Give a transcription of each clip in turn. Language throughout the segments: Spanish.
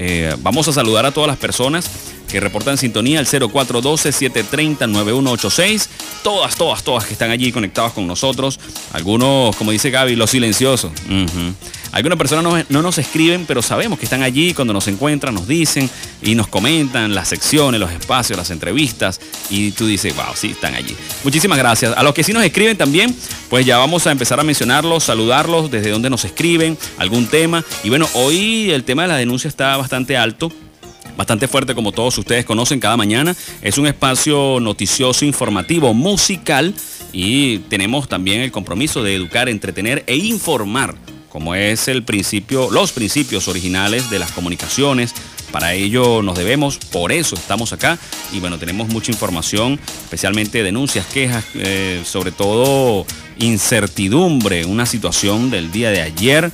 Eh, vamos a saludar a todas las personas que reportan sintonía al 0412-730-9186. Todas, todas, todas que están allí conectadas con nosotros. Algunos, como dice Gaby, los silenciosos. Algunas personas no, nos escriben, pero sabemos que están allí cuando nos encuentran, nos dicen y nos comentan las secciones, los espacios, las entrevistas. Y tú dices, wow, sí, están allí. Muchísimas gracias. A los que sí nos escriben también, pues ya vamos a empezar a mencionarlos, saludarlos, desde donde nos escriben, algún tema. Y bueno, hoy el tema de la denuncia está bastante alto bastante fuerte como todos ustedes conocen cada mañana. Es un espacio noticioso, informativo, musical y tenemos también el compromiso de educar, entretener e informar como es el principio, los principios originales de las comunicaciones. Para ello nos debemos, por eso estamos acá y bueno, tenemos mucha información, especialmente denuncias, quejas, eh, sobre todo incertidumbre, una situación del día de ayer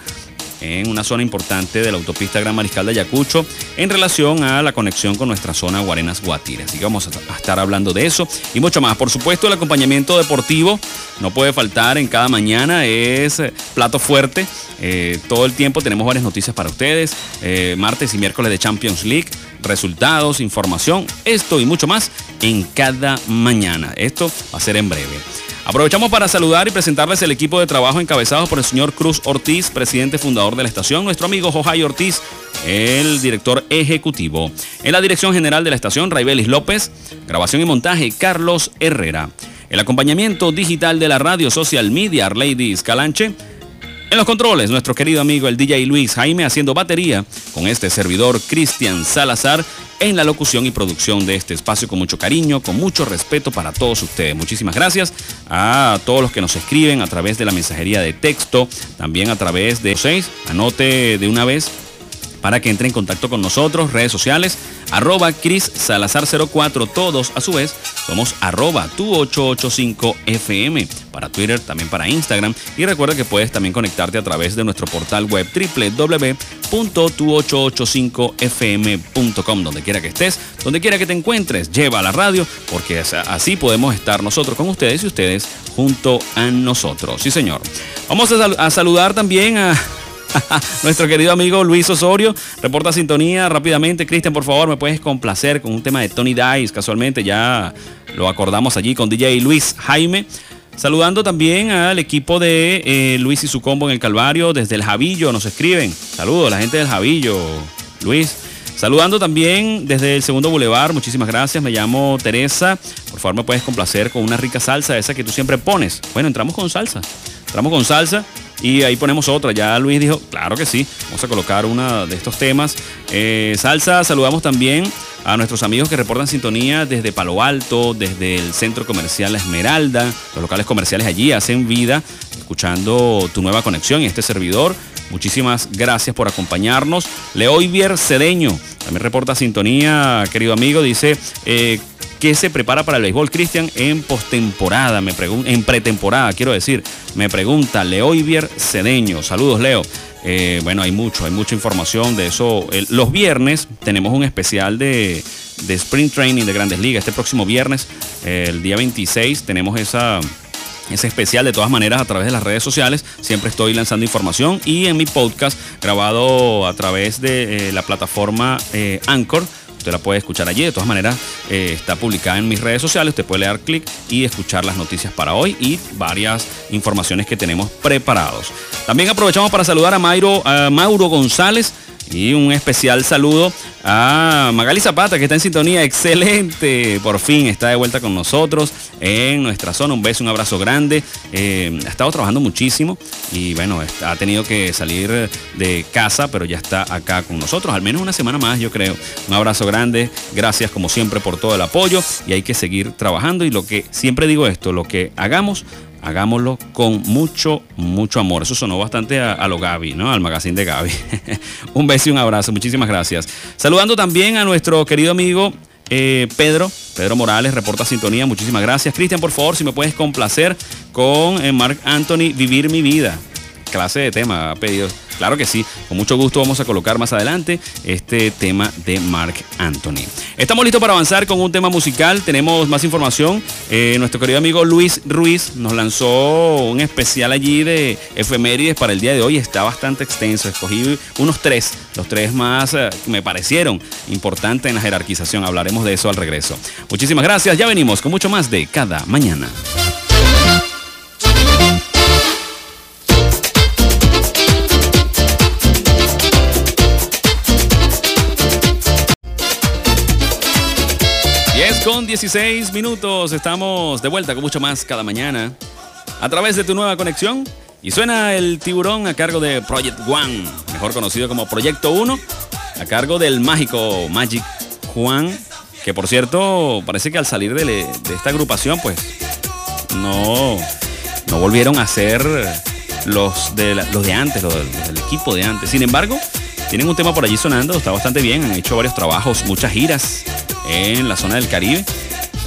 en una zona importante de la autopista Gran Mariscal de Ayacucho en relación a la conexión con nuestra zona Guarenas Guatire. Así que vamos a estar hablando de eso y mucho más. Por supuesto, el acompañamiento deportivo no puede faltar en cada mañana, es plato fuerte. Eh, todo el tiempo tenemos varias noticias para ustedes, eh, martes y miércoles de Champions League resultados, información, esto y mucho más en cada mañana. Esto va a ser en breve. Aprovechamos para saludar y presentarles el equipo de trabajo encabezado por el señor Cruz Ortiz, presidente fundador de la estación, nuestro amigo Jojay Ortiz, el director ejecutivo. En la dirección general de la estación, Raibelis López, grabación y montaje, Carlos Herrera. El acompañamiento digital de la radio social media, Ladies Calanche. En los controles, nuestro querido amigo el DJ Luis Jaime haciendo batería con este servidor Cristian Salazar en la locución y producción de este espacio con mucho cariño, con mucho respeto para todos ustedes. Muchísimas gracias a todos los que nos escriben a través de la mensajería de texto, también a través de 6. Anote de una vez para que entre en contacto con nosotros, redes sociales, arroba Cris Salazar 04, todos a su vez somos arroba tu 885 FM para Twitter, también para Instagram y recuerda que puedes también conectarte a través de nuestro portal web www.tu885fm.com donde quiera que estés, donde quiera que te encuentres, lleva a la radio porque así podemos estar nosotros con ustedes y ustedes junto a nosotros. Sí, señor. Vamos a saludar también a Nuestro querido amigo Luis Osorio reporta sintonía rápidamente. Cristian, por favor, me puedes complacer con un tema de Tony Dice. Casualmente ya lo acordamos allí con DJ Luis Jaime. Saludando también al equipo de eh, Luis y su combo en el Calvario desde el Javillo. Nos escriben. Saludos, la gente del Javillo. Luis. Saludando también desde el segundo bulevar, muchísimas gracias. Me llamo Teresa. Por favor, me puedes complacer con una rica salsa, esa que tú siempre pones. Bueno, entramos con salsa. Entramos con salsa. Y ahí ponemos otra. Ya Luis dijo, claro que sí, vamos a colocar una de estos temas. Eh, salsa, saludamos también a nuestros amigos que reportan sintonía desde Palo Alto, desde el Centro Comercial Esmeralda. Los locales comerciales allí hacen vida escuchando tu nueva conexión y este servidor. Muchísimas gracias por acompañarnos. Leoivier Cedeño también reporta sintonía, querido amigo. Dice, eh, ¿Qué se prepara para el béisbol, Cristian, en postemporada? Me en pretemporada, quiero decir. Me pregunta Leoivier Cedeño. Saludos, Leo. Eh, bueno, hay mucho, hay mucha información de eso. los viernes tenemos un especial de, de Sprint Training de Grandes Ligas. Este próximo viernes, el día 26, tenemos esa ese especial de todas maneras a través de las redes sociales. Siempre estoy lanzando información y en mi podcast grabado a través de eh, la plataforma eh, Anchor Usted la puede escuchar allí. De todas maneras, eh, está publicada en mis redes sociales. Usted puede dar clic y escuchar las noticias para hoy y varias informaciones que tenemos preparados. También aprovechamos para saludar a, Mayro, a Mauro González y un especial saludo a Magali Zapata, que está en sintonía. Excelente. Por fin está de vuelta con nosotros en nuestra zona. Un beso, un abrazo grande. Eh, ha estado trabajando muchísimo y bueno, ha tenido que salir de casa, pero ya está acá con nosotros. Al menos una semana más, yo creo. Un abrazo grande. Gracias como siempre por todo el apoyo y hay que seguir trabajando. Y lo que siempre digo esto, lo que hagamos, hagámoslo con mucho, mucho amor. Eso sonó bastante a, lo Gaby, ¿no? Al magazine de Gaby. un beso y un abrazo. Muchísimas gracias. Saludando también a nuestro querido amigo eh, Pedro. Pedro Morales reporta sintonía. Muchísimas gracias. Cristian, por favor, si me puedes complacer con eh, Mark Anthony, Vivir mi vida. Clase de tema ha pedido. Claro que sí, con mucho gusto vamos a colocar más adelante este tema de Mark Anthony. Estamos listos para avanzar con un tema musical, tenemos más información. Eh, nuestro querido amigo Luis Ruiz nos lanzó un especial allí de efemérides para el día de hoy, está bastante extenso, escogí unos tres, los tres más eh, me parecieron importantes en la jerarquización, hablaremos de eso al regreso. Muchísimas gracias, ya venimos con mucho más de cada mañana. Con 16 minutos, estamos de vuelta con mucho más cada mañana a través de tu nueva conexión. Y suena el tiburón a cargo de Project One, mejor conocido como Proyecto 1, a cargo del mágico Magic Juan, que por cierto parece que al salir de, esta agrupación pues no, no volvieron a ser los de, los de antes, los del equipo de antes. Sin embargo, tienen un tema por allí sonando, está bastante bien, han hecho varios trabajos, muchas giras en la zona del Caribe.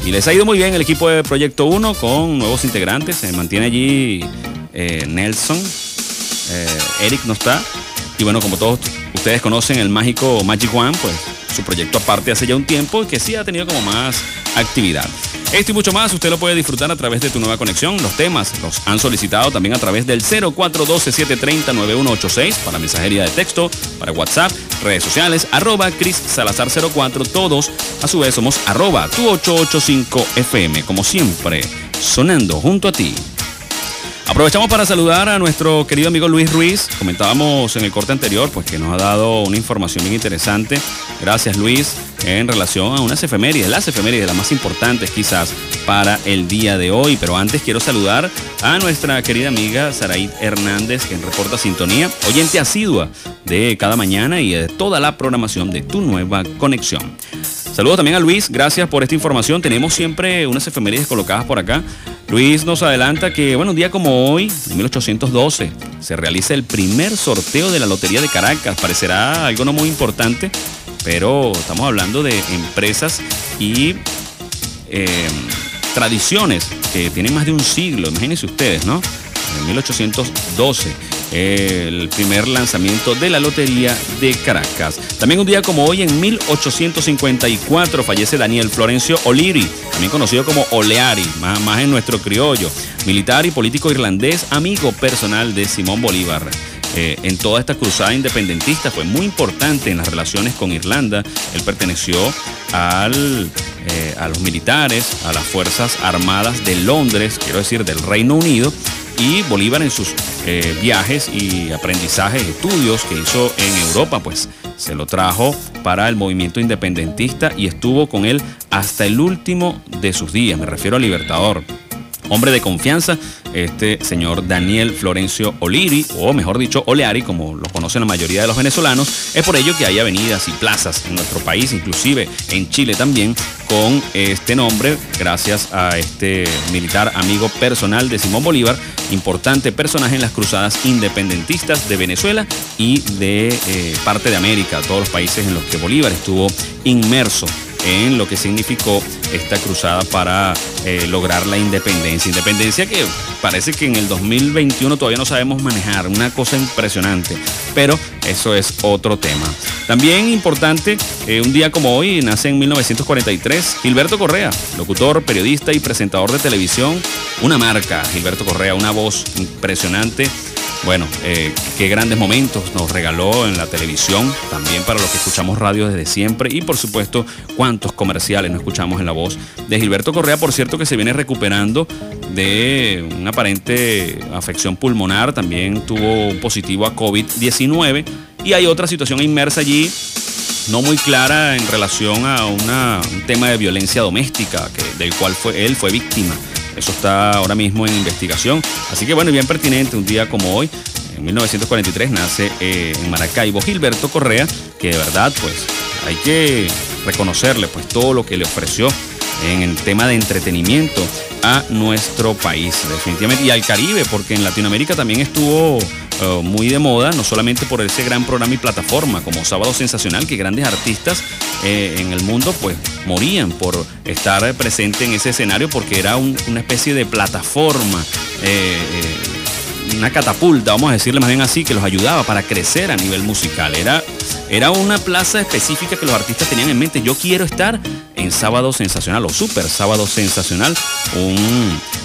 Y les ha ido muy bien el equipo de Proyecto 1 con nuevos integrantes. Se mantiene allí eh, Nelson, eh, Eric no está. Y bueno, como todos ustedes conocen, el mágico Magic One, pues su proyecto aparte hace ya un tiempo que sí ha tenido como más actividad. Esto y mucho más usted lo puede disfrutar a través de tu nueva conexión. Los temas los han solicitado también a través del 0412-730-9186 para mensajería de texto, para WhatsApp, redes sociales, arroba Cris Salazar 04. Todos a su vez somos arroba tu 885 FM, como siempre, sonando junto a ti. Aprovechamos para saludar a nuestro querido amigo Luis Ruiz. Comentábamos en el corte anterior, pues que nos ha dado una información bien interesante. Gracias Luis, en relación a unas efemérides, las efemérides, las más importantes quizás para el día de hoy. Pero antes quiero saludar a nuestra querida amiga Saraí Hernández, que reporta sintonía, oyente asidua de cada mañana y de toda la programación de tu nueva conexión. Saludos también a Luis, gracias por esta información. Tenemos siempre unas efemérides colocadas por acá. Luis nos adelanta que, bueno, un día como hoy, en 1812, se realiza el primer sorteo de la Lotería de Caracas. Parecerá algo no muy importante, pero estamos hablando de empresas y eh, tradiciones que tienen más de un siglo. Imagínense ustedes, ¿no? En 1812 el primer lanzamiento de la Lotería de Caracas. También un día como hoy, en 1854, fallece Daniel Florencio O'Leary, también conocido como Oleari, más, más en nuestro criollo, militar y político irlandés, amigo personal de Simón Bolívar. Eh, en toda esta cruzada independentista fue muy importante en las relaciones con Irlanda. Él perteneció al, eh, a los militares, a las Fuerzas Armadas de Londres, quiero decir, del Reino Unido, y Bolívar en sus eh, viajes y aprendizajes, estudios que hizo en Europa, pues se lo trajo para el movimiento independentista y estuvo con él hasta el último de sus días, me refiero al Libertador hombre de confianza, este señor Daniel Florencio Oliri, o mejor dicho, Oleari, como lo conocen la mayoría de los venezolanos. Es por ello que hay avenidas y plazas en nuestro país, inclusive en Chile también, con este nombre, gracias a este militar amigo personal de Simón Bolívar, importante personaje en las cruzadas independentistas de Venezuela y de eh, parte de América, todos los países en los que Bolívar estuvo inmerso en lo que significó esta cruzada para eh, lograr la independencia. Independencia que parece que en el 2021 todavía no sabemos manejar, una cosa impresionante, pero eso es otro tema. También importante, eh, un día como hoy, nace en 1943 Gilberto Correa, locutor, periodista y presentador de televisión, una marca, Gilberto Correa, una voz impresionante bueno, eh, qué grandes momentos nos regaló en la televisión, también para los que escuchamos radio desde siempre y por supuesto cuántos comerciales no escuchamos en la voz de Gilberto Correa, por cierto que se viene recuperando de una aparente afección pulmonar, también tuvo un positivo a COVID-19 y hay otra situación inmersa allí no muy clara en relación a un tema de violencia doméstica del cual fue, él fue víctima. Eso está ahora mismo en investigación. Así que bueno, bien pertinente, un día como hoy, en 1943, nace eh, en Maracaibo Gilberto Correa, que de verdad pues hay que reconocerle pues todo lo que le ofreció en el tema de entretenimiento a nuestro país, definitivamente, y al Caribe, porque en Latinoamérica también estuvo eh, muy de moda, no solamente por ese gran programa y plataforma como Sábado Sensacional, que grandes artistas eh, en el mundo pues morían por estar presente en ese escenario porque era una especie de plataforma. Eh, una catapulta, vamos a decirle más bien así, que los ayudaba para crecer a nivel musical. Era, era una plaza específica que los artistas tenían en mente. Yo quiero estar en Sábado Sensacional o Super Sábado Sensacional,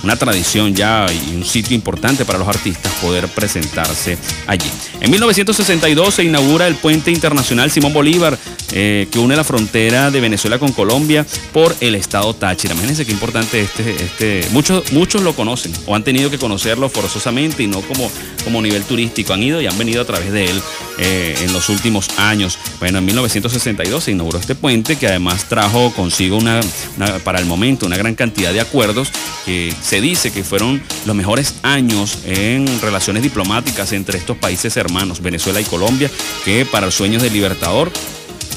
una tradición ya y un sitio importante para los artistas poder presentarse allí. En 1962 se inaugura el puente internacional Simón Bolívar eh, que une la frontera de Venezuela con Colombia por el estado Táchira. Imagínense qué importante este, este, muchos, muchos lo conocen o han tenido que conocerlo forzosamente y no como, como nivel turístico. Han ido y han venido a través de él eh, en los últimos años. Bueno, en 1962 se inauguró este puente que además trajo consigo una, para el momento una gran cantidad de acuerdos que se dice que fueron los mejores años en relaciones diplomáticas entre estos países hermanos, Venezuela y Colombia, que para los sueños del Libertador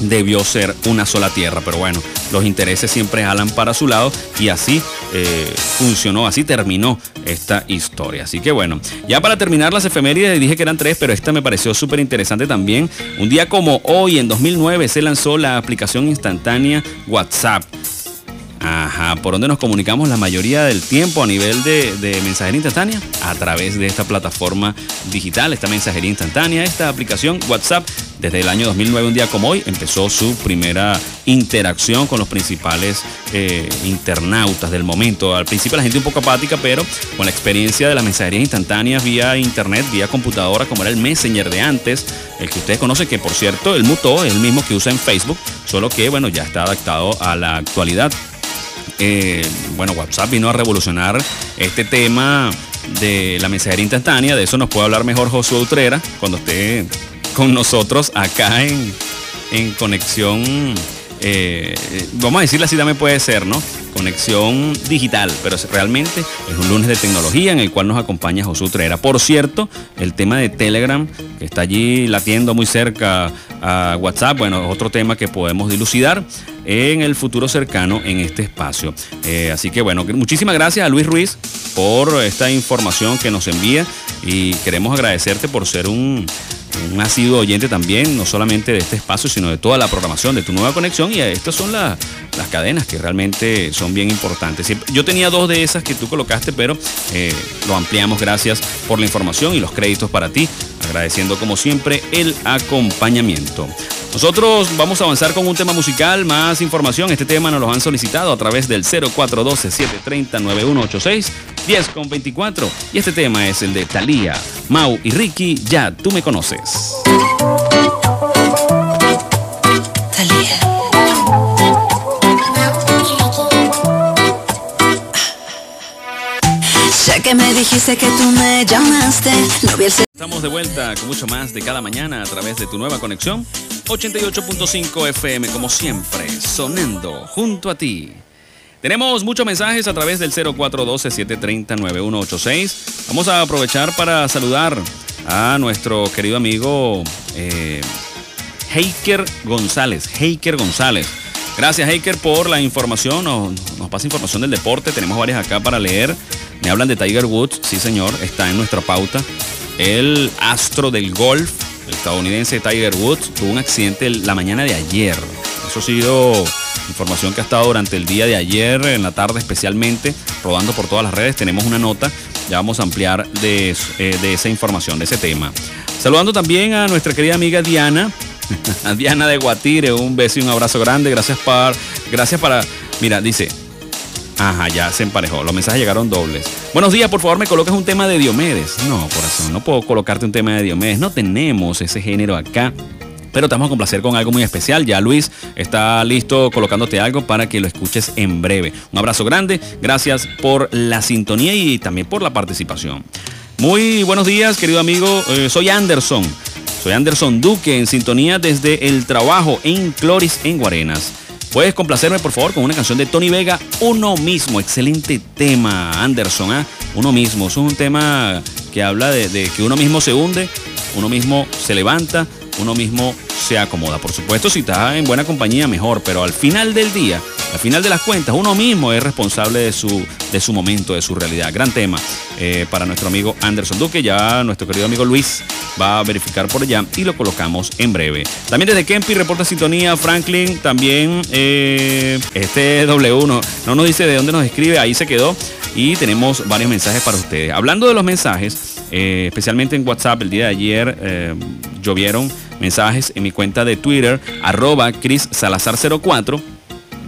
debió ser una sola tierra, pero bueno, los intereses siempre jalan para su lado y así eh, funcionó, así terminó esta historia. Así que bueno, ya para terminar las efemérides dije que eran tres, pero esta me pareció súper interesante también. Un día como hoy, en 2009, se lanzó la aplicación instantánea WhatsApp. Ajá, ¿por dónde nos comunicamos la mayoría del tiempo a nivel de, mensajería instantánea? A través de esta plataforma digital, esta mensajería instantánea, esta aplicación WhatsApp desde el año 2009, un día como hoy, empezó su primera interacción con los principales eh, internautas del momento. Al principio la gente un poco apática, pero con la experiencia de las mensajerías instantáneas vía internet, vía computadora, como era el Messenger de antes, el que ustedes conocen, que por cierto, el mutó, es el mismo que usa en Facebook, solo que, bueno, ya está adaptado a la actualidad. Eh, bueno, WhatsApp vino a revolucionar este tema de la mensajería instantánea, de eso nos puede hablar mejor Josué Utrera cuando esté con nosotros acá en, en conexión, eh, vamos a decirle así también puede ser, ¿no? Conexión digital, pero realmente es un lunes de tecnología en el cual nos acompaña Josué Utrera. Por cierto, el tema de Telegram, que está allí latiendo muy cerca a WhatsApp, bueno, es otro tema que podemos dilucidar en el futuro cercano en este espacio. Eh, así que bueno, muchísimas gracias a Luis Ruiz por esta información que nos envía y queremos agradecerte por ser un un asiduo oyente también, no solamente de este espacio, sino de toda la programación de tu nueva conexión. Y estas son las cadenas que realmente son bien importantes. Yo tenía dos de esas que tú colocaste, pero eh, lo ampliamos. Gracias por la información y los créditos para ti. Agradeciendo como siempre el acompañamiento. Nosotros vamos a avanzar con un tema musical, más información. Este tema nos lo han solicitado a través del 0412-730-9186, 10 con 24. Y este tema es el de Thalía, Mau y Ricky, ya tú me conoces. Que me dijiste que tú me llamaste. Estamos de vuelta con mucho más de cada mañana a través de tu nueva conexión 88.5 FM, como siempre, sonando junto a ti. Tenemos muchos mensajes a través del 0412-730-9186. Vamos a aprovechar para saludar a nuestro querido amigo eh, Heiker González. Heiker González. Gracias, Heiker, por la información. Nos, nos, pasa información del deporte. Tenemos varias acá para leer. Me hablan de Tiger Woods. Sí, señor, está en nuestra pauta. El astro del golf el estadounidense Tiger Woods tuvo un accidente la mañana de ayer. Eso ha sido información que ha estado durante el día de ayer, en la tarde especialmente, rodando por todas las redes. Tenemos una nota, ya vamos a ampliar de, eh, esa información, de ese tema. Saludando también a nuestra querida amiga Diana, Diana de Guatire, un beso y un abrazo grande. Gracias, para, gracias para, mira, dice, Ajá, ya se emparejó. Los mensajes llegaron dobles. Buenos días, por favor, me colocas un tema de Diomedes. No, corazón, no puedo colocarte un tema de Diomedes. No tenemos ese género acá. Pero te vamos a complacer con algo muy especial. Ya Luis está listo colocándote algo para que lo escuches en breve. Un abrazo grande. Gracias por la sintonía y también por la participación. Muy buenos días, querido amigo. Eh, soy Anderson. Soy Anderson Duque en sintonía desde el trabajo en Cloris en Guarenas. Puedes complacerme, por favor, con una canción de Tony Vega, Uno mismo. Excelente tema, Anderson. ¿ah? Uno mismo. Es un tema que habla de, que uno mismo se hunde, uno mismo se levanta, uno mismo se acomoda. Por supuesto, si está en buena compañía, mejor, pero al final del día, al final de las cuentas, uno mismo es responsable de su, de su momento, de su realidad. Gran tema eh, para nuestro amigo Anderson Duque. Ya nuestro querido amigo Luis va a verificar por allá y lo colocamos en breve. También desde Kempi reporta sintonía Franklin. También eh, este W1 no nos dice de dónde nos escribe, ahí se quedó. Y tenemos varios mensajes para ustedes. Hablando de los mensajes, eh, especialmente en WhatsApp el día de ayer eh, llovieron mensajes en mi cuenta de Twitter, arroba Chris Salazar04,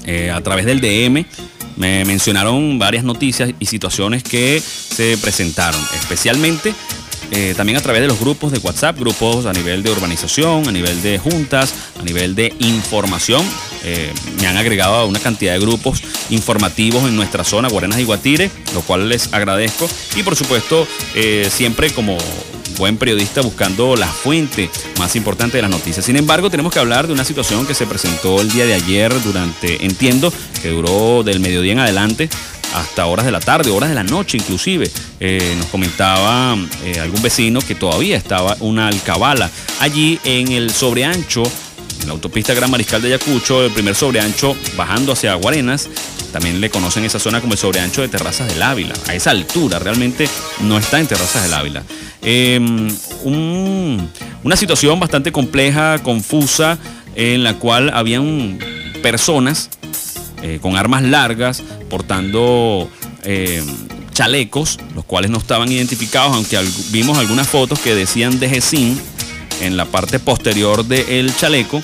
eh, a través del DM. Me mencionaron varias noticias y situaciones que se presentaron, especialmente eh, también a través de los grupos de WhatsApp, grupos a nivel de urbanización, a nivel de juntas, a nivel de información. Eh, me han agregado a una cantidad de grupos informativos en nuestra zona, Guarenas y Guatire, lo cual les agradezco. Y por supuesto, siempre como buen periodista buscando la fuente más importante de las noticias. Sin embargo, tenemos que hablar de una situación que se presentó el día de ayer durante, entiendo, que duró del mediodía en adelante hasta horas de la tarde, horas de la noche inclusive. Eh, nos comentaba eh, algún vecino que todavía estaba una alcabala allí en el sobreancho, la autopista Gran Mariscal de Ayacucho, el primer sobreancho bajando hacia Guarenas. También le conocen esa zona como el sobreancho de Terrazas del Ávila. A esa altura, realmente no está en Terrazas del Ávila. Em, un- una situación bastante compleja, confusa, en la cual habían personas eh, con armas largas, portando eh, chalecos, los cuales no estaban identificados, aunque vimos algunas fotos que decían de GESIN en la parte posterior del chaleco.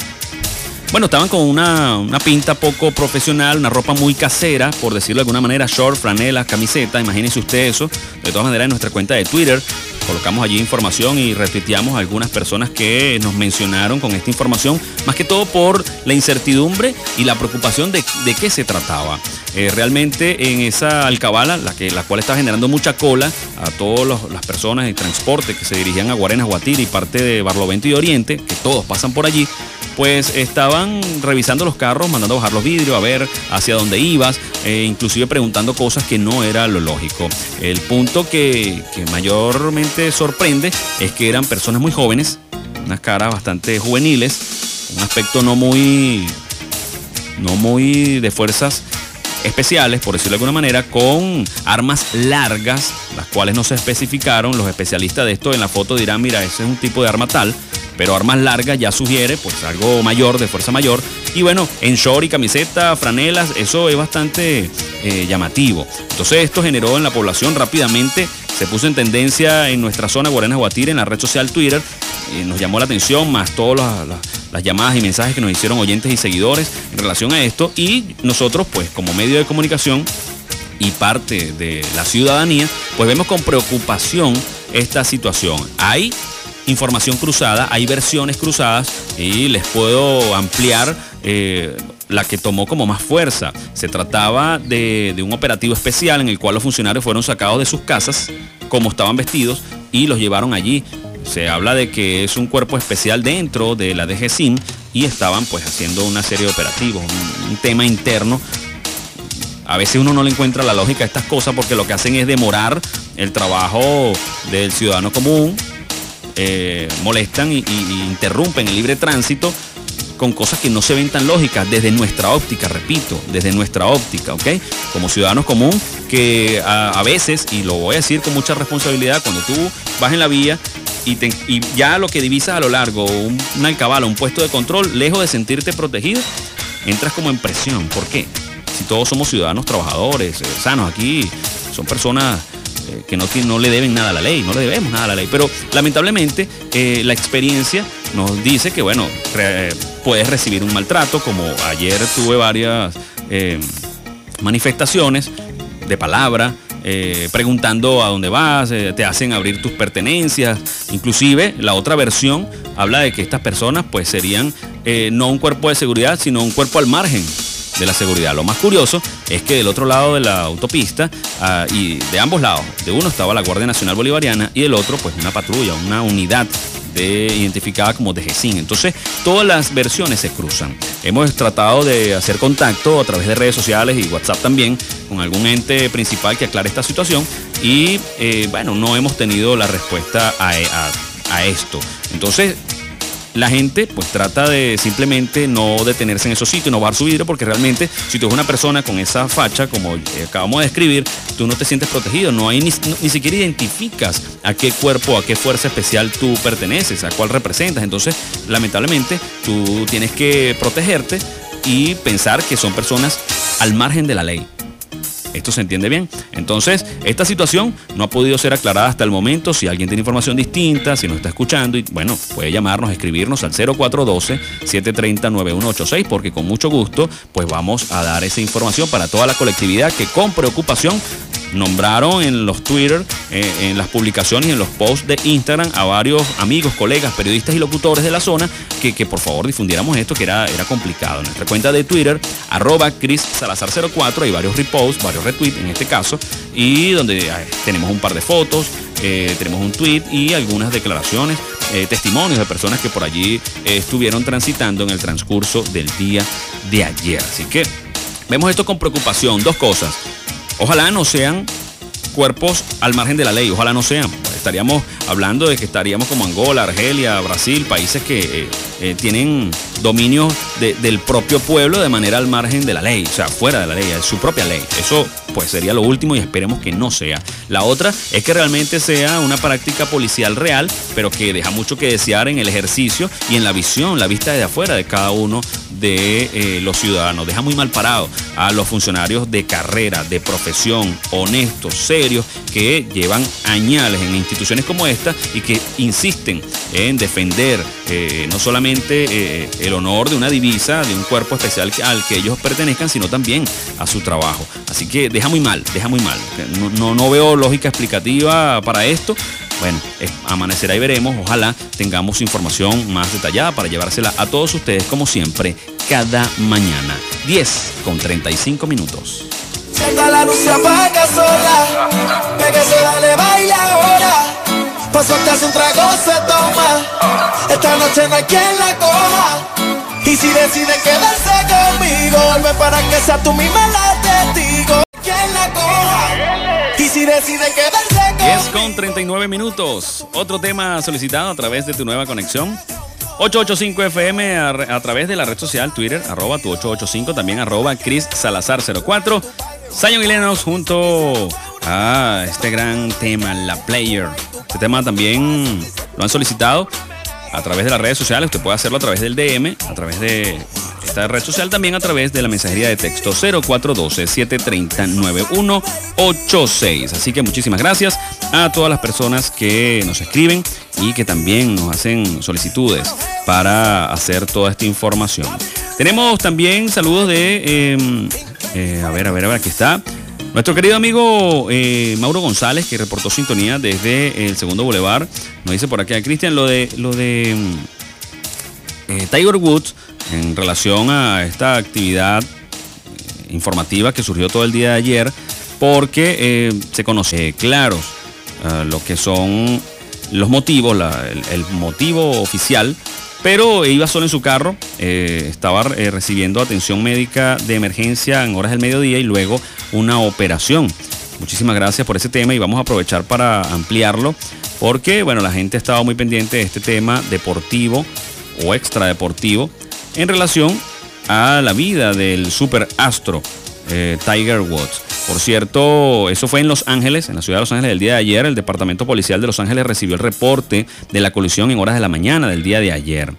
Bueno, estaban con una, una pinta poco profesional, una ropa muy casera, por decirlo de alguna manera, short, franela, camiseta, imagínense usted eso. De todas maneras, en nuestra cuenta de Twitter colocamos allí información y retuiteamos algunas personas que nos mencionaron con esta información, más que todo por la incertidumbre y la preocupación de, de qué se trataba. Eh, realmente en esa alcabala, la, que, la cual está generando mucha cola a todas las personas de transporte que se dirigían a Guarenas, Guatire y parte de Barlovento y Oriente, que todos pasan por allí, pues estaban revisando los carros, mandando a bajar los vidrios, a ver hacia dónde ibas, eh, inclusive preguntando cosas que no era lo lógico. El punto que, que mayormente sorprende es que eran personas muy jóvenes, unas caras bastante juveniles, un aspecto no muy, no muy de fuerzas especiales, por decirlo de alguna manera, con armas largas, las cuales no se especificaron. Los especialistas de esto en la foto dirán, mira, ese es un tipo de arma tal, pero armas largas ya sugiere pues algo mayor, de fuerza mayor. Y bueno, en short y camiseta, franelas, eso es bastante eh, llamativo. Entonces esto generó en la población rápidamente, se puso en tendencia en nuestra zona Guarenas Guatire, en la red social Twitter, eh, nos llamó la atención, más todas las llamadas y mensajes que nos hicieron oyentes y seguidores en relación a esto. Y nosotros, pues como medio de comunicación y parte de la ciudadanía, pues vemos con preocupación esta situación. Hay información cruzada, hay versiones cruzadas y les puedo ampliar eh, la que tomó como más fuerza. Se trataba de, un operativo especial en el cual los funcionarios fueron sacados de sus casas como estaban vestidos y los llevaron allí. Se habla de que es un cuerpo especial dentro de la DGCIM y estaban pues haciendo una serie de operativos, un, tema interno a veces uno no le encuentra la lógica a estas cosas porque lo que hacen es demorar el trabajo del ciudadano común, eh, molestan y interrumpen el libre tránsito con cosas que no se ven tan lógicas desde nuestra óptica, repito, desde nuestra óptica, ¿ok? Como ciudadanos común que a, veces, y lo voy a decir con mucha responsabilidad, cuando tú vas en la vía y ya lo que divisas a lo largo, un, una alcabala, un puesto de control, lejos de sentirte protegido, entras como en presión. ¿Por qué? Si todos somos ciudadanos trabajadores, eh, sanos, aquí son personas eh, que no, le deben nada a la ley, no le debemos nada a la ley. Pero lamentablemente eh, la experiencia nos dice que, bueno, re- puedes recibir un maltrato, como ayer tuve varias eh, manifestaciones de palabra, eh, preguntando a dónde vas, eh, te hacen abrir tus pertenencias. Inclusive la otra versión habla de que estas personas pues serían eh, no un cuerpo de seguridad, sino un cuerpo al margen de la seguridad. Lo más curioso es que del otro lado de la autopista ah, y de ambos lados, de uno estaba la Guardia Nacional Bolivariana y del otro pues una patrulla, una unidad de, identificada como de GESIN. Entonces, todas las versiones se cruzan. Hemos tratado de hacer contacto a través de redes sociales y WhatsApp también con algún ente principal que aclare esta situación y eh, bueno, no hemos tenido la respuesta a- a esto. Entonces, la gente pues trata de simplemente no detenerse en esos sitios, no bajar su vidrio, porque realmente si tú eres una persona con esa facha, como acabamos de describir, tú no te sientes protegido, no hay ni, ni siquiera identificas a qué cuerpo, a qué fuerza especial tú perteneces, a cuál representas. Entonces, lamentablemente, tú tienes que protegerte y pensar que son personas al margen de la ley. Esto se entiende bien. Entonces, esta situación no ha podido ser aclarada hasta el momento. Si alguien tiene información distinta, si nos está escuchando, y bueno, puede llamarnos, escribirnos al 0412-730-9186, porque con mucho gusto, pues vamos a dar esa información para toda la colectividad que con preocupación nombraron en los Twitter, eh, en las publicaciones en los posts de Instagram a varios amigos, colegas, periodistas y locutores de la zona que, que por favor difundiéramos esto que era, era complicado. En nuestra cuenta de Twitter, arroba Chris Salazar 04, hay varios reposts, varios retweets en este caso, y donde eh, tenemos un par de fotos, eh, tenemos un tweet y algunas declaraciones, testimonios de personas que por allí estuvieron transitando en el transcurso del día de ayer. Así que vemos esto con preocupación. Dos cosas. Ojalá no sean cuerpos al margen de la ley, ojalá no sean. Estaríamos hablando de que estaríamos como Angola, Argelia, Brasil, países que eh, eh, tienen dominio del propio pueblo de manera al margen de la ley, o sea, fuera de la ley, es su propia ley. Eso pues sería lo último y esperemos que no sea. La otra es que realmente sea una práctica policial real, pero que deja mucho que desear en el ejercicio y en la visión, la vista desde afuera de cada uno de eh, los ciudadanos. Deja muy mal parado a los funcionarios de carrera, de profesión, honestos, serios, que llevan añales en instituciones como esta y que insisten en defender eh, no solamente eh, el honor de una divisa, de un cuerpo especial al que ellos pertenezcan, sino también a su trabajo. Así que deja muy mal, deja muy mal. No, no, veo lógica explicativa para esto. Bueno, amanecerá y veremos. Ojalá tengamos información más detallada para llevársela a todos ustedes, como siempre, cada mañana. 10 con 35 minutos. La luz se apaga sola, dale, baila ahora. Paso te hace un trago, se toma. Esta noche no hay quien la coja. Y si decide quedarse conmigo, vuelve para que sea tú misma la testigo. Quien la coja. Y si decide quedarse conmigo. 10 con 39 minutos. Otro tema solicitado a través de tu nueva conexión. 885 FM a, través de la red social Twitter, arroba tu 885, también arroba Chris Salazar 04. Zion y Lennox junto a este gran tema, La Player. Este tema también lo han solicitado a través de las redes sociales. Usted puede hacerlo a través del DM, a través de esta red social, también a través de la mensajería de texto 0412-730-9186. Así que muchísimas gracias a todas las personas que nos escriben y que también nos hacen solicitudes para hacer toda esta información. Tenemos también saludos de, em, eh, a ver, a ver, a ver, aquí está. Nuestro querido amigo eh, Mauro González, que reportó sintonía desde el segundo Boulevard, nos dice por aquí a Cristian lo de lo de mm, eh, Tiger Woods en relación a esta actividad informativa que surgió todo el día de ayer, porque se conoce claros lo que son los motivos, el, motivo oficial pero iba solo en su carro, eh, estaba eh, recibiendo atención médica de emergencia en horas del mediodía y luego una operación. Muchísimas gracias por ese tema y vamos a aprovechar para ampliarlo porque bueno, la gente estaba muy pendiente de este tema deportivo o extradeportivo en relación a la vida del super astro eh, Tiger Woods. Por cierto, eso fue en Los Ángeles, en la ciudad de Los Ángeles el día de ayer. El Departamento Policial de Los Ángeles recibió el reporte de la colisión en horas de la mañana del día de ayer.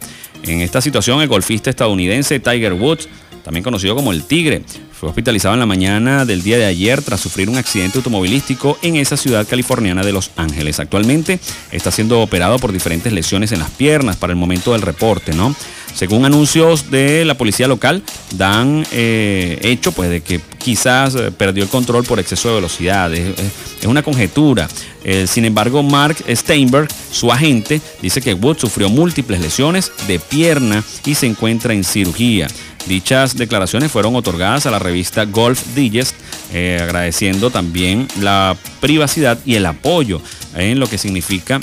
En esta situación, el golfista estadounidense Tiger Woods, también conocido como el Tigre, fue hospitalizado en la mañana del día de ayer tras sufrir un accidente automovilístico en esa ciudad californiana de Los Ángeles. Actualmente está siendo operado por diferentes lesiones en las piernas para el momento del reporte, ¿no? Según anuncios de la policía local, dan eh, hecho pues de que quizás eh, perdió el control por exceso de velocidad. Es, una conjetura. Eh, sin embargo, Mark Steinberg, su agente, dice que Wood sufrió múltiples lesiones de pierna y se encuentra en cirugía. Dichas declaraciones fueron otorgadas a la revista Golf Digest, agradeciendo también la privacidad y el apoyo en lo que significa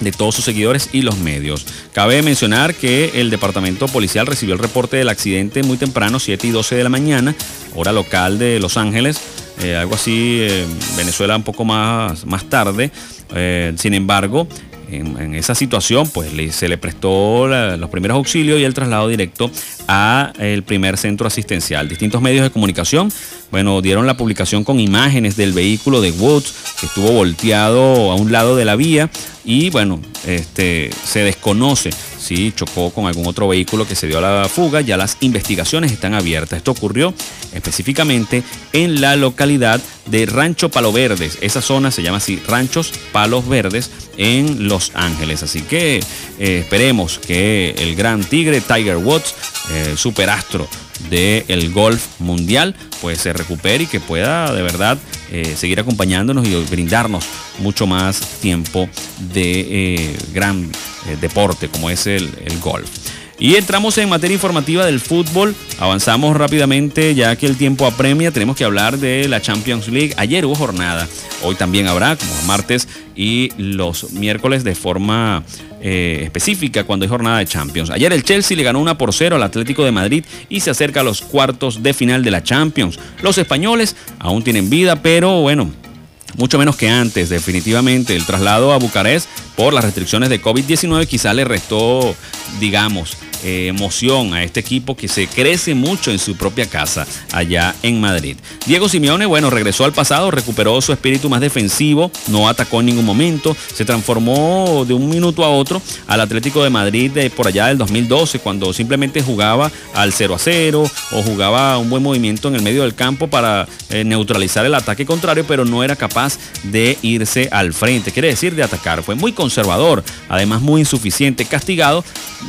de todos sus seguidores y los medios. Cabe mencionar que el departamento policial recibió el reporte del accidente muy temprano, 7 y 12 de la mañana, hora local de Los Ángeles, eh, algo así, eh, Venezuela un poco más, más tarde. Eh, sin embargo, en, esa situación, pues se le prestó los primeros auxilios y el traslado directo a el primer centro asistencial. Distintos medios de comunicación, bueno, dieron la publicación con imágenes del vehículo de Woods que estuvo volteado a un lado de la vía y bueno, este, se desconoce si chocó con algún otro vehículo que se dio a la fuga. Ya las investigaciones están abiertas. Esto ocurrió específicamente en la localidad de Rancho Palo Verdes. Esa zona se llama así, Ranchos Palos Verdes en Los Ángeles. Así que eh, esperemos que el gran tigre Tiger Woods, eh, superastro del golf mundial, pues se recupere y que pueda de verdad eh, seguir acompañándonos y brindarnos mucho más tiempo de gran deporte como es el golf. Y entramos en materia informativa del fútbol. Avanzamos rápidamente ya que el tiempo apremia. Tenemos que hablar de la Champions League. Ayer hubo jornada. Hoy también habrá, como martes y los miércoles de forma eh, específica cuando hay jornada de Champions. Ayer el Chelsea le ganó 1 por 0 al Atlético de Madrid y se acerca a los cuartos de final de la Champions. Los españoles aún tienen vida, pero bueno, mucho menos que antes, definitivamente. El traslado a Bucarest por las restricciones de COVID-19 quizá le restó, digamos, eh, emoción a este equipo que se crece mucho en su propia casa allá en Madrid. Diego Simeone, bueno, regresó al pasado, recuperó su espíritu más defensivo, no atacó en ningún momento, se transformó de un minuto a otro al Atlético de Madrid de por allá del 2012, cuando simplemente jugaba al 0 a 0 o jugaba un buen movimiento en el medio del campo para eh, neutralizar el ataque contrario, pero no era capaz de irse al frente, quiere decir de atacar. Fue muy conservador, además muy insuficiente, castigado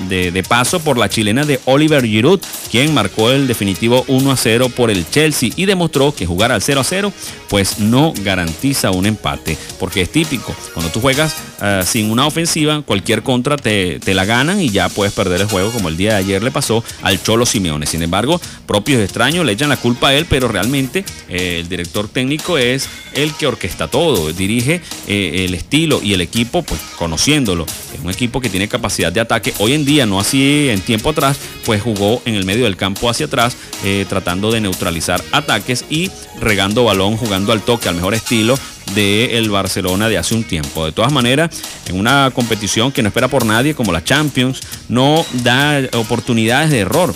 de, de paso por la chilena de Oliver Giroud, quien marcó el definitivo 1 a 0 por el Chelsea y demostró que jugar al 0 a 0 pues no garantiza un empate, porque es típico, cuando tú juegas uh, sin una ofensiva, cualquier contra te, te, la ganan y ya puedes perder el juego, como el día de ayer le pasó al Cholo Simeone. Sin embargo, propios extraños le echan la culpa a él, pero realmente eh, el director técnico es el que orquesta todo, dirige eh, el estilo y el equipo, pues conociéndolo. Es un equipo que tiene capacidad de ataque. Hoy en día, no así en tiempo atrás, pues jugó en el medio del campo hacia atrás, eh, tratando de neutralizar ataques y regando balón, jugando al toque, al mejor estilo del Barcelona de hace un tiempo. De todas maneras, en una competición que no espera por nadie como la Champions, no da oportunidades de error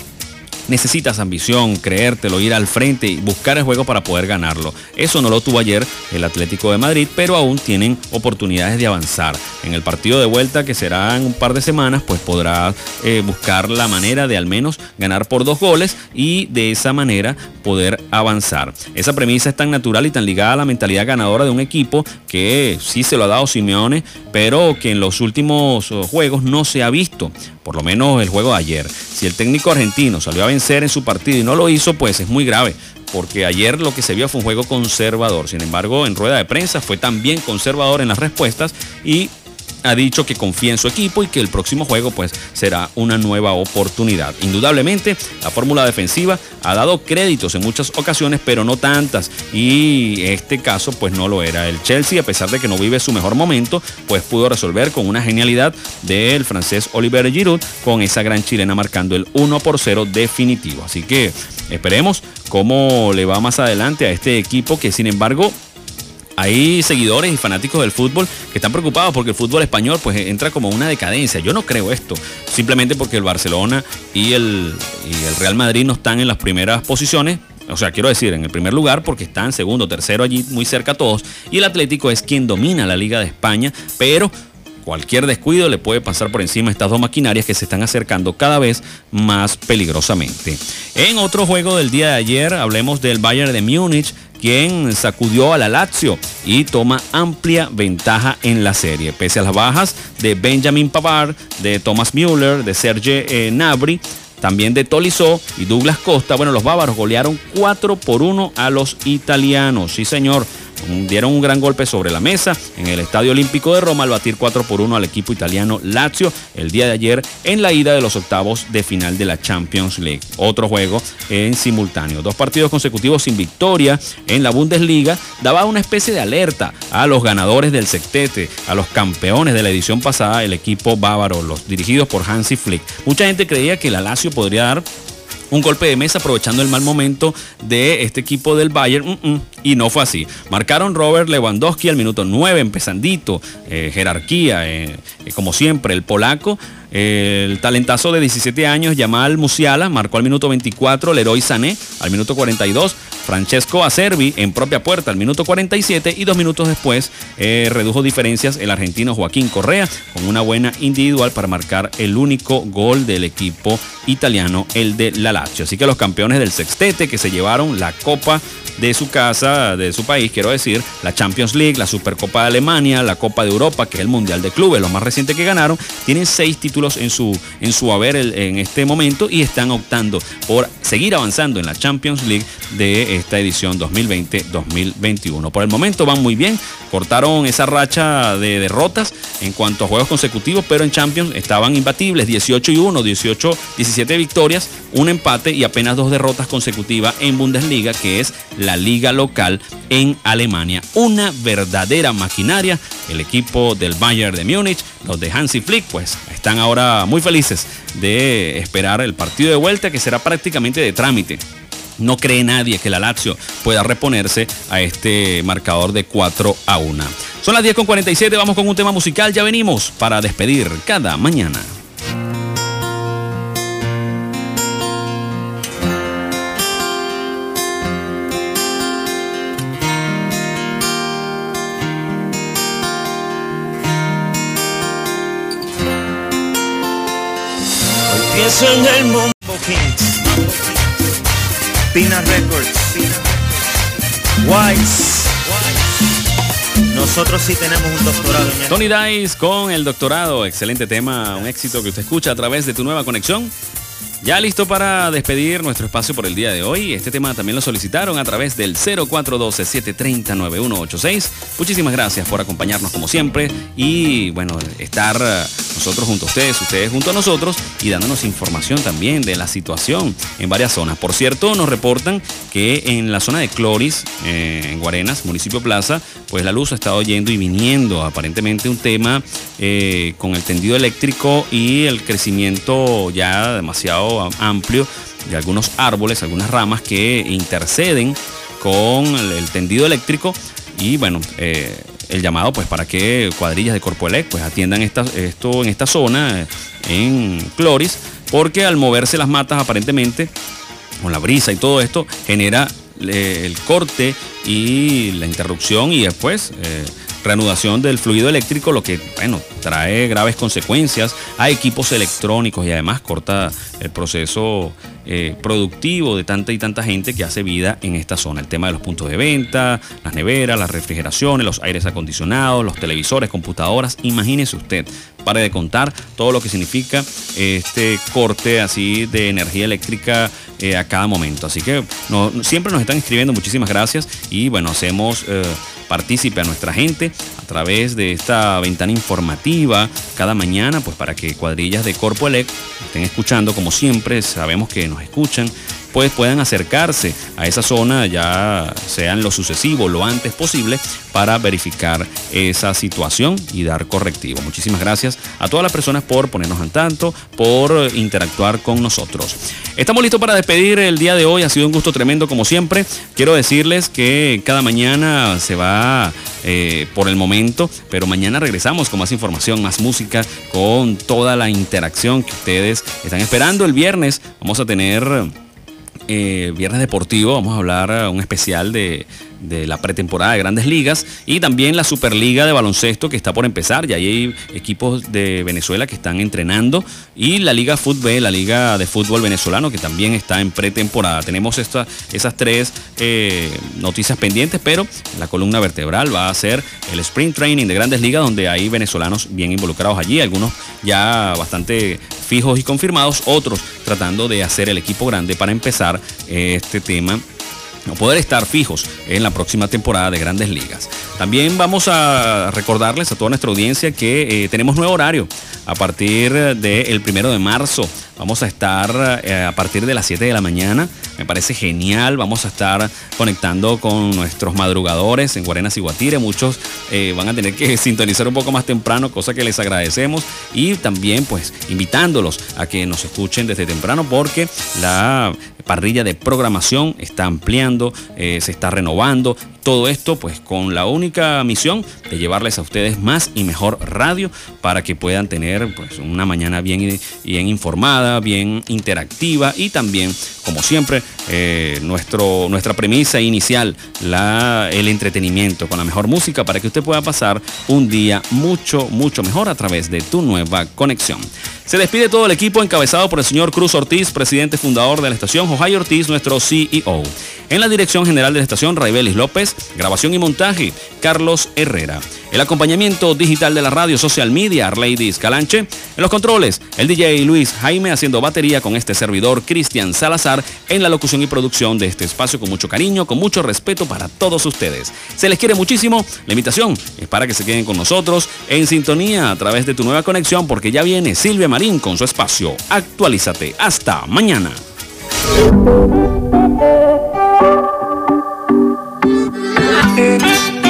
necesitas ambición, creértelo, ir al frente y buscar el juego para poder ganarlo. Eso no lo tuvo ayer el Atlético de Madrid, pero aún tienen oportunidades de avanzar. En el partido de vuelta, que será en un par de semanas, pues podrá eh, buscar la manera de al menos ganar por dos goles y de esa manera poder avanzar. Esa premisa es tan natural y tan ligada a la mentalidad ganadora de un equipo que sí se lo ha dado Simeone, pero que en los últimos oh, juegos no se ha visto por lo menos el juego de ayer. Si el técnico argentino salió a vencer en su partido y no lo hizo, pues es muy grave, porque ayer lo que se vio fue un juego conservador. Sin embargo, en rueda de prensa fue también conservador en las respuestas y ha dicho que confía en su equipo y que el próximo juego pues será una nueva oportunidad. Indudablemente, la fórmula defensiva ha dado créditos en muchas ocasiones, pero no tantas. Y este caso pues no lo era. El Chelsea, a pesar de que no vive su mejor momento, pues pudo resolver con una genialidad del francés Oliver Giroud con esa gran chilena marcando el 1 por 0 definitivo. Así que esperemos cómo le va más adelante a este equipo que sin embargo hay seguidores y fanáticos del fútbol que están preocupados porque el fútbol español pues entra como una decadencia. Yo no creo esto, simplemente porque el Barcelona y el, y el Real Madrid no están en las primeras posiciones. O sea, quiero decir, en el primer lugar porque están segundo, tercero allí, muy cerca todos. Y el Atlético es quien domina la Liga de España, pero cualquier descuido le puede pasar por encima a estas dos maquinarias que se están acercando cada vez más peligrosamente. En otro juego del día de ayer, hablemos del Bayern de Múnich quien sacudió a la Lazio y toma amplia ventaja en la serie. Pese a las bajas de Benjamin Pavard, de Thomas Müller, de Serge eh, Nabri, también de Tolisso y Douglas Costa, bueno, los bávaros golearon 4 por 1 a los italianos. Sí, señor dieron un gran golpe sobre la mesa en el Estadio Olímpico de Roma al batir 4 por 1 al equipo italiano Lazio el día de ayer en la ida de los octavos de final de la Champions League. Otro juego en simultáneo. Dos partidos consecutivos sin victoria en la Bundesliga daba una especie de alerta a los ganadores del sectete, a los campeones de la edición pasada, el equipo bávaro, los dirigidos por Hansi Flick. Mucha gente creía que la Lazio podría dar un golpe de mesa aprovechando el mal momento de este equipo del Bayern mm, mm, y no fue así. Marcaron Robert Lewandowski al minuto 9, empezandito, eh, jerarquía, eh, eh, como siempre, el polaco. El talentazo de 17 años, Yamal Musiala, marcó al minuto 24, Leroy Sané al minuto 42, Francesco Acerbi en propia puerta al minuto 47 y dos minutos después eh, redujo diferencias el argentino Joaquín Correa con una buena individual para marcar el único gol del equipo italiano, el de la Lazio. Así que los campeones del sextete que se llevaron la Copa de su casa, de su país, quiero decir, la Champions League, la Supercopa de Alemania, la Copa de Europa, que es el Mundial de Clubes, lo más reciente que ganaron, tienen seis títulos en su, en su haber en este momento y están optando por seguir avanzando en la Champions League de esta edición 2020-2021. Por el momento van muy bien, cortaron esa racha de derrotas en cuanto a juegos consecutivos, pero en Champions estaban imbatibles, 18 y 1, 18, 17 victorias, un empate y apenas dos derrotas consecutivas en Bundesliga, que es la liga local en Alemania. Una verdadera maquinaria. El equipo del Bayern de Múnich, los de Hansi Flick, pues están ahora muy felices de esperar el partido de vuelta que será prácticamente de trámite. No cree nadie que la Lazio pueda reponerse a este marcador de 4 a 1. Son las 10 con 47, vamos con un tema musical, ya venimos para despedir cada mañana. Pienso en el Mambo Kings, Pina Records, Wise. Nosotros sí tenemos un doctorado en Tony Dice con el doctorado, excelente tema, un éxito que usted escucha a través de tu nueva conexión. Ya listo para despedir nuestro espacio por el día de hoy. Este tema también lo solicitaron a través del 0412-730-9186. Muchísimas gracias por acompañarnos como siempre y bueno, estar eh, nosotros junto a ustedes, ustedes junto a nosotros y dándonos información también de la situación en varias zonas. Por cierto, nos reportan que en la zona de Cloris, eh, en Guarenas, municipio Plaza, pues la luz ha estado yendo y viniendo. Aparentemente un tema eh, con el tendido eléctrico y el crecimiento ya demasiado amplio de algunos árboles, algunas ramas que interceden con el, tendido eléctrico y bueno, eh, el llamado pues para que cuadrillas de Corpoelec pues atiendan esto en esta zona, en Cloris, porque al moverse las matas aparentemente, con la brisa y todo esto, genera eh, el corte y la interrupción y después eh, reanudación del fluido eléctrico, lo que, bueno, trae graves consecuencias a equipos electrónicos y además corta el proceso eh, productivo de tanta y tanta gente que hace vida en esta zona. El tema de los puntos de venta, las neveras, las refrigeraciones, los aires acondicionados, los televisores, computadoras. Imagínese usted, pare de contar todo lo que significa este corte así de energía eléctrica eh, a cada momento. Así que siempre nos están escribiendo, muchísimas gracias y bueno, hacemos... Eh, partícipe a nuestra gente a través de esta ventana informativa cada mañana, pues para que cuadrillas de Corpo Elect estén escuchando. Como siempre, sabemos que nos escuchan pues puedan acercarse a esa zona ya sea en lo sucesivo, lo antes posible, para verificar esa situación y dar correctivo. Muchísimas gracias a todas las personas por ponernos al tanto, por interactuar con nosotros. Estamos listos para despedir el día de hoy, ha sido un gusto tremendo como siempre. Quiero decirles que cada mañana se va eh, por el momento, pero mañana regresamos con más información, más música, con toda la interacción que ustedes están esperando. El viernes vamos a tener eh, Viernes Deportivo, vamos a hablar eh, un especial de, de la pretemporada de grandes ligas y también la Superliga de baloncesto que está por empezar. Ya hay equipos de Venezuela que están entrenando y la Liga Fútbol, la Liga de Fútbol Venezolano que también está en pretemporada. Tenemos esta, esas tres eh, noticias pendientes, pero la columna vertebral va a ser el Sprint Training de grandes ligas donde hay venezolanos bien involucrados allí, algunos ya bastante fijos y confirmados, otros tratando de hacer el equipo grande para empezar este tema poder estar fijos en la próxima temporada de Grandes Ligas. También vamos a recordarles a toda nuestra audiencia que eh, tenemos nuevo horario a partir del primero de marzo. Vamos a estar eh, a partir de las 7 de la mañana. Me parece genial. Vamos a estar conectando con nuestros madrugadores en Guarenas y Guatire. Muchos eh, van a tener que sintonizar un poco más temprano, cosa que les agradecemos. Y también pues invitándolos a que nos escuchen desde temprano porque la parrilla de programación está ampliando, eh, se está renovando. Todo esto pues con la única misión de llevarles a ustedes más y mejor radio para que puedan tener pues una mañana bien, bien informada, bien interactiva y también como siempre eh, nuestro, nuestra premisa inicial, la, el entretenimiento con la mejor música para que usted pueda pasar un día mucho, mucho mejor a través de tu nueva conexión. Se despide todo el equipo encabezado por el señor Cruz Ortiz, presidente fundador de la estación, José Ortiz, nuestro CEO. En la dirección general de la estación, Raibelis López, grabación y montaje, Carlos Herrera. El acompañamiento digital de la radio social media, Ladies Calanche. En los controles, el DJ Luis Jaime haciendo batería con este servidor, Cristian Salazar, en la locución y producción de este espacio con mucho cariño, con mucho respeto para todos ustedes. Se les quiere muchísimo. La invitación es para que se queden con nosotros en sintonía a través de tu nueva conexión, porque ya viene Silvia Marín con su espacio. Actualízate. Hasta mañana. It's